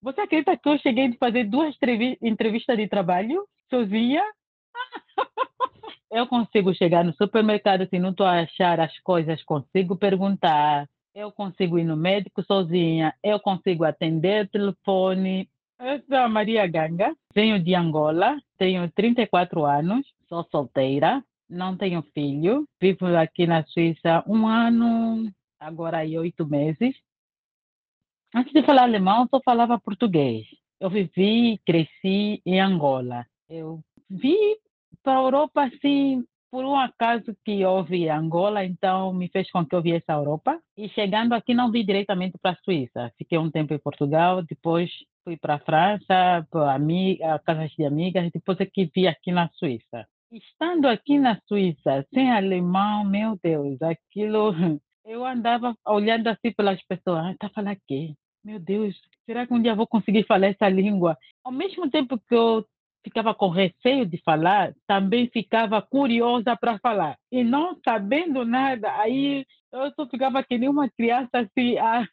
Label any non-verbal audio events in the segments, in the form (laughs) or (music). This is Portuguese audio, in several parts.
Você acredita que eu cheguei a fazer duas entrevistas de trabalho sozinha? (laughs) Eu consigo chegar no supermercado se não estou a achar as coisas, consigo perguntar. Eu consigo ir no médico sozinha. Eu consigo atender telefone. Eu sou a Maria Ganga, venho de Angola, tenho 34 anos, sou solteira, não tenho filho, vivo aqui na Suíça um ano, agora aí oito meses. Antes de falar alemão, só falava português. Eu vivi, cresci em Angola. Eu vi para a Europa, assim, por um acaso que houve Angola, então me fez com que eu viesse à Europa. E chegando aqui, não vi diretamente para a Suíça. Fiquei um tempo em Portugal, depois fui para a França, para casas de amigas, depois é vi aqui na Suíça. Estando aqui na Suíça, sem alemão, meu Deus, aquilo. Eu andava olhando assim pelas pessoas, ah, tá falando aqui. Meu Deus, será que um dia vou conseguir falar essa língua? Ao mesmo tempo que eu ficava com receio de falar, também ficava curiosa para falar. E não sabendo nada, aí eu só ficava que nem uma criança assim, a,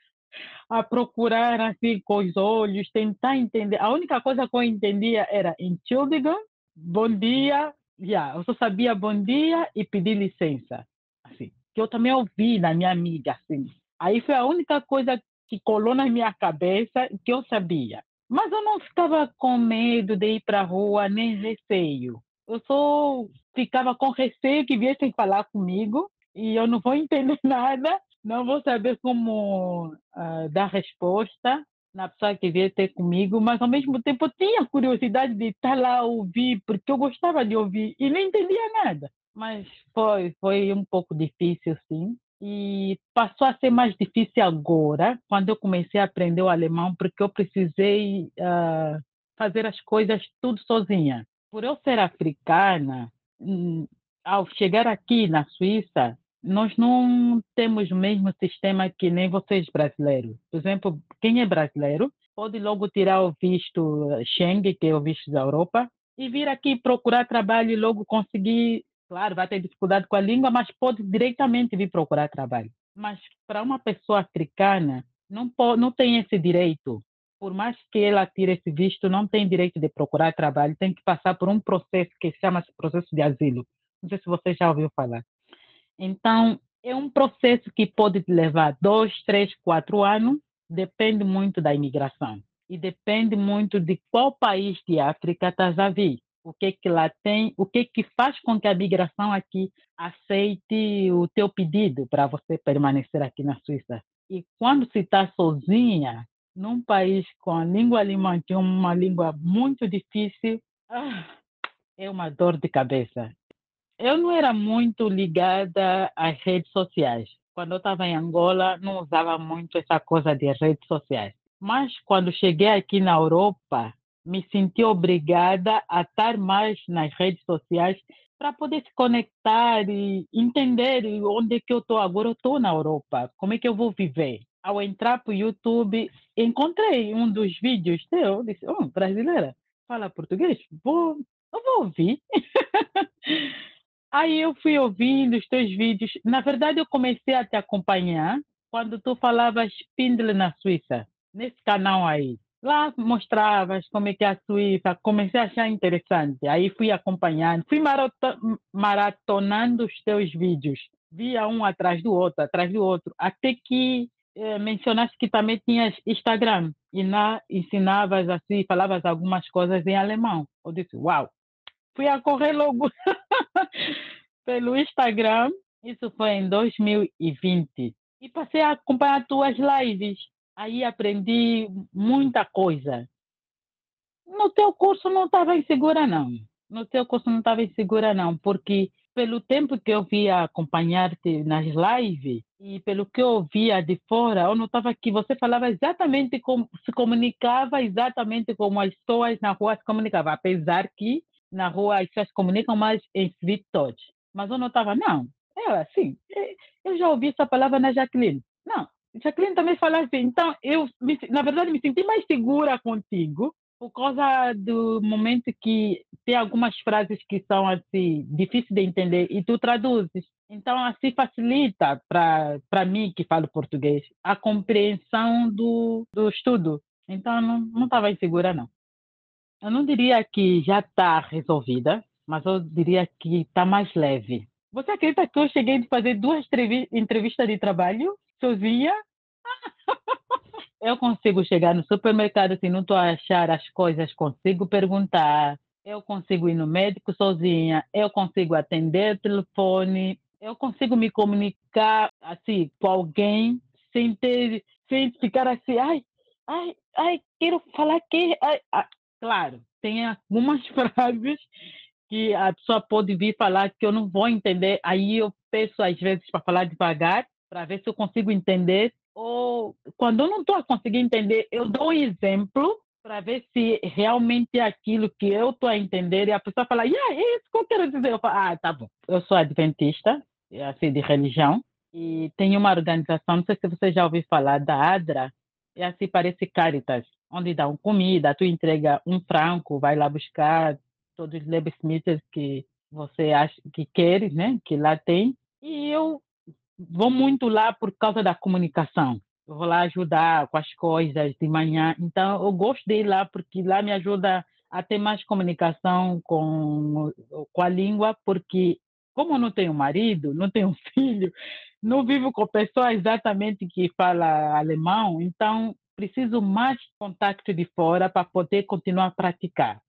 a procurar assim com os olhos, tentar entender. A única coisa que eu entendia era Entschuldigung, bom dia, yeah, eu só sabia bom dia e pedir licença. Que eu também ouvi na minha amiga, assim. Aí foi a única coisa que colou na minha cabeça que eu sabia. Mas eu não ficava com medo de ir para a rua, nem receio. Eu só ficava com receio que viessem falar comigo e eu não vou (laughs) entender nada, não vou saber como uh, dar resposta na pessoa que vier ter comigo, mas ao mesmo tempo eu tinha curiosidade de estar lá ouvir, porque eu gostava de ouvir e nem entendia nada. Mas foi, foi um pouco difícil, sim. E passou a ser mais difícil agora, quando eu comecei a aprender o alemão, porque eu precisei uh, fazer as coisas tudo sozinha. Por eu ser africana, hum, ao chegar aqui na Suíça, nós não temos o mesmo sistema que nem vocês brasileiros. Por exemplo, quem é brasileiro pode logo tirar o visto Schengen, que é o visto da Europa, e vir aqui procurar trabalho e logo conseguir Claro, vai ter dificuldade com a língua, mas pode diretamente vir procurar trabalho. Mas para uma pessoa africana, não, pode, não tem esse direito. Por mais que ela tire esse visto, não tem direito de procurar trabalho, tem que passar por um processo que chama-se processo de asilo. Não sei se você já ouviu falar. Então, é um processo que pode levar dois, três, quatro anos, depende muito da imigração. E depende muito de qual país de África estás a vir o que que lá tem, o que que faz com que a migração aqui aceite o teu pedido para você permanecer aqui na Suíça. E quando se está sozinha, num país com a língua alemã, que é uma língua muito difícil, ah, é uma dor de cabeça. Eu não era muito ligada às redes sociais. Quando eu estava em Angola, não usava muito essa coisa de redes sociais. Mas quando cheguei aqui na Europa, me senti obrigada a estar mais nas redes sociais para poder se conectar e entender onde é que eu estou agora. Eu estou na Europa, como é que eu vou viver? Ao entrar para o YouTube, encontrei um dos vídeos teu, disse, oh, brasileira, fala português? Vou, eu vou ouvir. (laughs) Aí eu fui ouvindo os teus vídeos. Na verdade, eu comecei a te acompanhar quando tu falavas Spindle na Suíça, nesse canal aí. Lá mostravas como é que é a Suíça, comecei a achar interessante. Aí fui acompanhando, fui maratonando os teus vídeos. Via um atrás do outro, atrás do outro, até que eh, mencionaste que também tinhas Instagram e na, ensinavas assim, falavas algumas coisas em alemão. Eu disse, uau! Fui a correr logo (laughs) pelo Instagram, isso foi em 2020, e passei a acompanhar tuas lives aí aprendi muita coisa. No teu curso não estava insegura, não. No teu curso não estava insegura, não, porque pelo tempo que eu via acompanhar-te nas lives e pelo que eu via de fora, eu notava que você falava exatamente como se comunicava exatamente como as pessoas na rua se comunicavam, apesar que na rua as pessoas comunicam mais em touch. Mas eu notava, não, é assim, é, eu já ouvi essa palavra na Jacqueline. Não, Jacqueline também fala assim, então eu, na verdade, me senti mais segura contigo por causa do momento que tem algumas frases que são assim difíceis de entender e tu traduzes. Então assim facilita para mim que falo português a compreensão do do estudo. Então, não estava insegura, não. Eu não diria que já está resolvida, mas eu diria que está mais leve. Você acredita que eu cheguei a fazer duas entrevistas de trabalho sozinha? eu consigo chegar no supermercado se assim, não estou a achar as coisas, consigo perguntar. Eu consigo ir no médico sozinha, eu consigo atender o telefone, eu consigo me comunicar assim com alguém sem ter, sem ficar assim, ai, ai, ai, quero falar que, ai, ai. claro, tem algumas (laughs) frases que a pessoa pode vir falar que eu não vou entender, aí eu peço às vezes para falar devagar, para ver se eu consigo entender, ou quando eu não estou a conseguir entender, eu dou um exemplo para ver se realmente é aquilo que eu estou a entender e a pessoa fala, yeah, é isso que eu quero dizer. Eu falo, ah, tá bom. Eu sou adventista, assim, de religião, e tenho uma organização, não sei se você já ouviu falar da ADRA, é assim, parece Caritas, onde dão comida, tu entrega um franco, vai lá buscar todos os lebesmiths que você acha que quer, né, que lá tem, e eu vou muito lá por causa da comunicação. Eu vou lá ajudar com as coisas de manhã. Então, eu gosto de ir lá porque lá me ajuda a ter mais comunicação com, com a língua, porque como eu não tenho marido, não tenho (laughs) filho, não vivo com pessoa exatamente que fala alemão, então preciso mais contato de fora para poder continuar a praticar.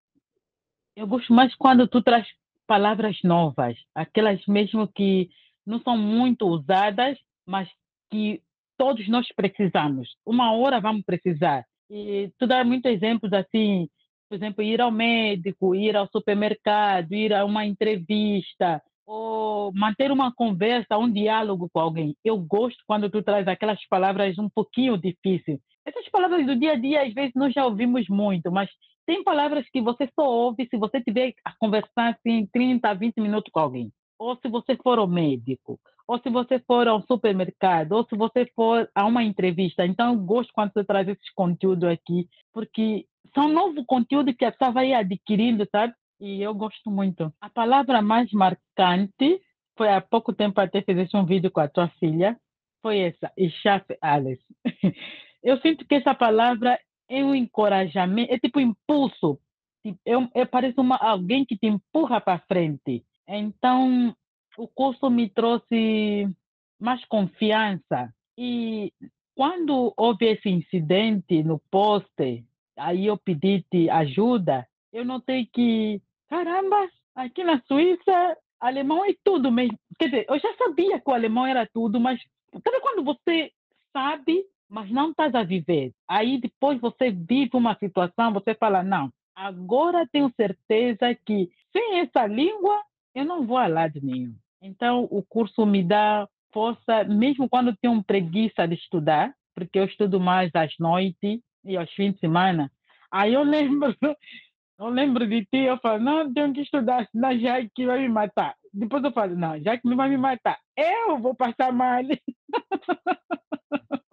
Eu gosto mais quando tu traz palavras novas, aquelas mesmo que não são muito usadas, mas que todos nós precisamos. Uma hora vamos precisar. E tu dá muitos exemplos assim, por exemplo, ir ao médico, ir ao supermercado, ir a uma entrevista, ou manter uma conversa, um diálogo com alguém. Eu gosto quando tu traz aquelas palavras um pouquinho difíceis. Essas palavras do dia a dia, às vezes, nós já ouvimos muito, mas tem palavras que você só ouve se você tiver a conversar assim 30, 20 minutos com alguém ou se você for ao médico, ou se você for ao supermercado, ou se você for a uma entrevista. Então, eu gosto quando você traz esses conteúdos aqui, porque são novos conteúdos que a pessoa vai adquirindo, sabe? E eu gosto muito. A palavra mais marcante foi há pouco tempo até fizeste um vídeo com a tua filha, foi essa, Ishaf Alice. (laughs) eu sinto que essa palavra é um encorajamento, é tipo impulso. Tipo, é, é, parece uma, alguém que te empurra para frente. Então, o curso me trouxe mais confiança. E quando houve esse incidente no poste, aí eu pedi ajuda, eu notei que, caramba, aqui na Suíça, alemão é tudo mesmo. Quer dizer, eu já sabia que o alemão era tudo, mas sabe quando você sabe, mas não estás a viver? Aí depois você vive uma situação, você fala, não, agora tenho certeza que sem essa língua eu não vou a lado nenhum. Então, o curso me dá força, mesmo quando tenho preguiça de estudar, porque eu estudo mais às noites e aos fins de semana. Aí eu lembro, (laughs) eu lembro de ti, eu falo, não, tenho que estudar, senão Jaque vai me matar. Depois eu falo, não, Jaque não vai me matar, eu vou passar mal. (laughs)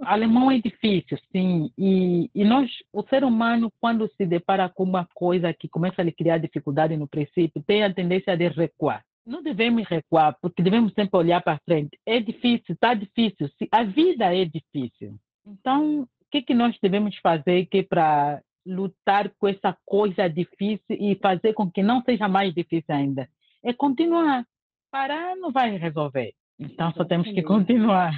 Alemão é difícil, sim. E, e nós, o ser humano, quando se depara com uma coisa que começa a lhe criar dificuldade no princípio, tem a tendência de recuar. Não devemos recuar, porque devemos sempre olhar para frente. É difícil, está difícil. A vida é difícil. Então, o que, que nós devemos fazer que para lutar com essa coisa difícil e fazer com que não seja mais difícil ainda? É continuar. Parar não vai resolver. Então, só temos que continuar.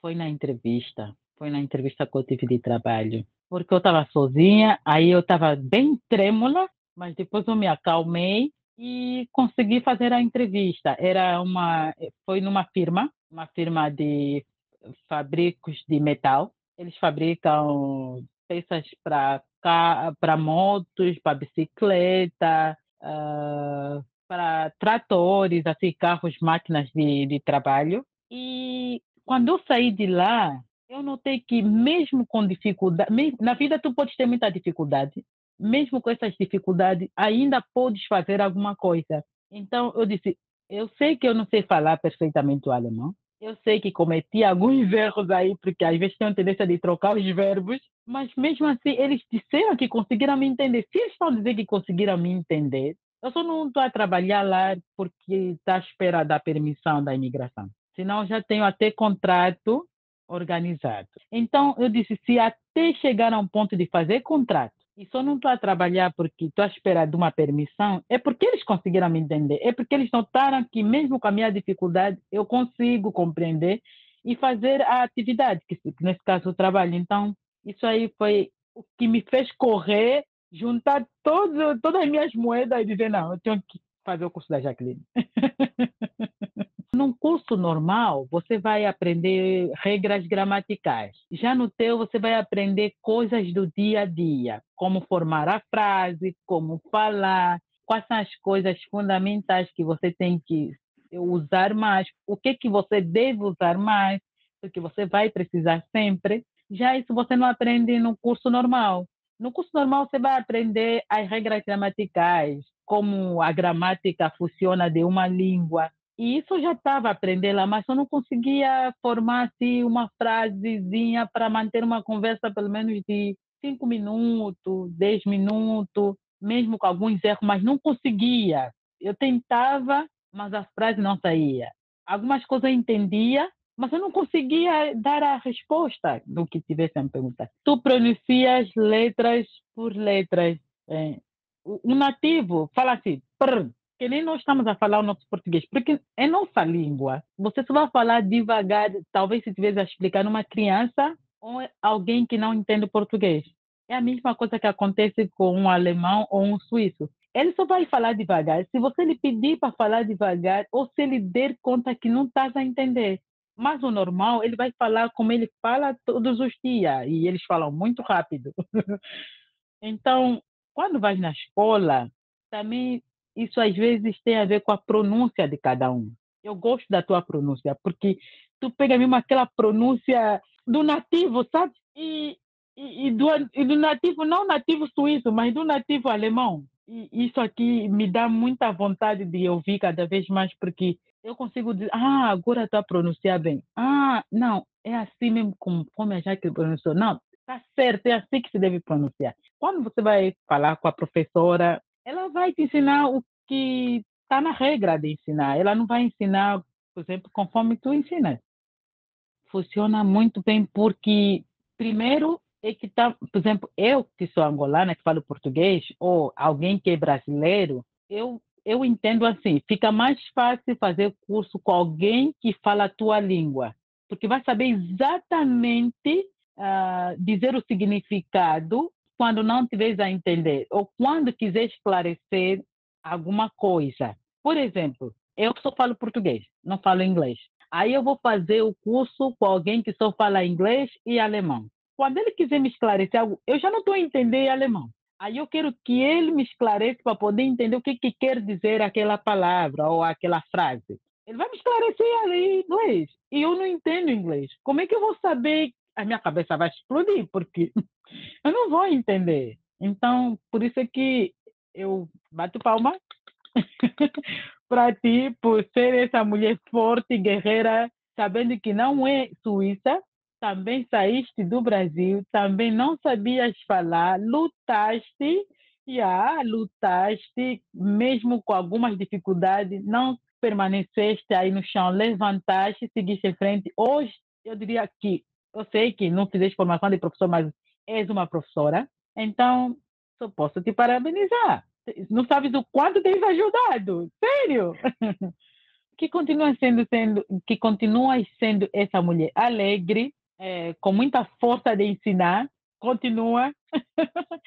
Foi na entrevista, foi na entrevista que eu tive de trabalho. Porque eu estava sozinha, aí eu estava bem trêmula, mas depois eu me acalmei e consegui fazer a entrevista. Era uma, foi numa firma, uma firma de fabricos de metal. Eles fabricam peças para para motos, para bicicleta, uh, para tratores, assim, carros, máquinas de, de trabalho. E quando eu saí de lá, eu notei que mesmo com dificuldade, na vida tu podes ter muita dificuldade, mesmo com essas dificuldades, ainda podes fazer alguma coisa. Então eu disse, eu sei que eu não sei falar perfeitamente o alemão, eu sei que cometi (laughs) alguns erros aí, porque às vezes tenho tendência de trocar os verbos, mas mesmo assim eles disseram que conseguiram me entender. Se eles estão dizendo que conseguiram me entender, eu só não estou a trabalhar lá porque está à espera da permissão da imigração. Senão já tenho até contrato organizado. Então, eu disse, se até chegar a um ponto de fazer contrato, e só não estou a trabalhar porque estou a esperar de uma permissão, é porque eles conseguiram me entender, é porque eles notaram que mesmo com a minha dificuldade, eu consigo compreender e fazer a atividade, que nesse caso o trabalho. Então, isso aí foi o que me fez correr, juntar todo, todas as minhas moedas e dizer, não, eu tenho que fazer o curso da Jacqueline. (laughs) Num curso normal, você vai aprender regras gramaticais. Já no teu, você vai aprender coisas do dia a dia, como formar a frase, como falar, quais são as coisas fundamentais que você tem que usar mais, o que que você deve usar mais, porque você vai precisar sempre. Já isso você não aprende no curso normal. No curso normal você vai aprender as regras gramaticais, como a gramática funciona de uma língua. E isso eu já estava aprendendo lá, mas eu não conseguia formar assim, uma frasezinha para manter uma conversa pelo menos de cinco minutos, dez minutos, mesmo com alguns erros, mas não conseguia. Eu tentava, mas a frase não saía. Algumas coisas eu entendia, mas eu não conseguia dar a resposta do que tivesse a me perguntar. Tu pronuncias letras por letras. É, o nativo fala assim, prr, que nem nós estamos a falar o nosso português, porque é nossa língua. Você só vai falar devagar, talvez se tivesse a explicar numa criança ou alguém que não entende português. É a mesma coisa que acontece com um alemão ou um suíço. Ele só vai falar devagar. Se você lhe pedir para falar devagar, ou se ele der conta que não estás a entender. Mas o normal, ele vai falar como ele fala todos os dias. E eles falam muito rápido. (laughs) então, quando vais na escola, também isso às vezes tem a ver com a pronúncia de cada um. Eu gosto da tua pronúncia, porque tu pega mesmo aquela pronúncia do nativo, sabe? E, e, e, do, e do nativo, não nativo suíço, mas do nativo alemão. E isso aqui me dá muita vontade de ouvir cada vez mais, porque eu consigo dizer, ah, agora está a pronunciar bem. Ah, não, é assim mesmo conforme a Jaque pronunciou. Não, Está certo, é assim que se deve pronunciar. Quando você vai falar com a professora, ela vai te ensinar o que está na regra de ensinar. Ela não vai ensinar, por exemplo, conforme tu ensinas. Funciona muito bem porque, primeiro, é que tá, por exemplo, eu que sou angolana, que falo português, ou alguém que é brasileiro, eu eu entendo assim, fica mais fácil fazer curso com alguém que fala a tua língua, porque vai saber exatamente uh, dizer o significado quando não tiveres a entender ou quando quiser esclarecer alguma coisa. Por exemplo, eu só falo português, não falo inglês. Aí eu vou fazer o curso com alguém que só fala inglês e alemão. Quando ele quiser me esclarecer algo, eu já não estou a entender alemão. Aí eu quero que ele me esclareça para poder entender o que, que quer dizer aquela palavra ou aquela frase. Ele vai me esclarecer ali em inglês. E eu não entendo inglês. Como é que eu vou saber a minha cabeça vai explodir, porque (laughs) eu não vou entender. Então, por isso é que eu bato palma (laughs) para ti, por ser essa mulher forte, guerreira, sabendo que não é suíça, também saíste do Brasil, também não sabias falar, lutaste, já lutaste, mesmo com algumas dificuldades, não permaneceste aí no chão, levantaste, seguiste em frente. Hoje, eu diria que eu sei que não fizeste formação de professor, mas és uma professora, então só posso te parabenizar. Não sabes o quanto tens ajudado, sério. (laughs) que continua sendo, sendo, que continua sendo essa mulher alegre, é, com muita força de ensinar, continua. (laughs)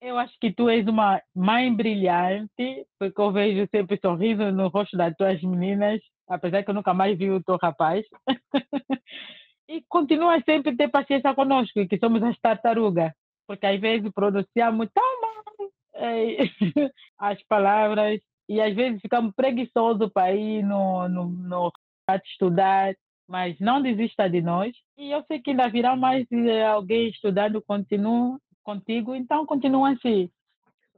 eu acho que tu és uma mãe brilhante, porque eu vejo sempre sorriso no rosto das tuas meninas, apesar que eu nunca mais vi o teu rapaz. (laughs) E continua sempre a ter paciência conosco, que somos as tartarugas, porque às vezes pronunciamos tão mal (laughs) as palavras e às vezes ficamos preguiçosos para ir no, no, no estudar, mas não desista de nós. E eu sei que ainda virá mais alguém estudando continua, contigo, então continua assim.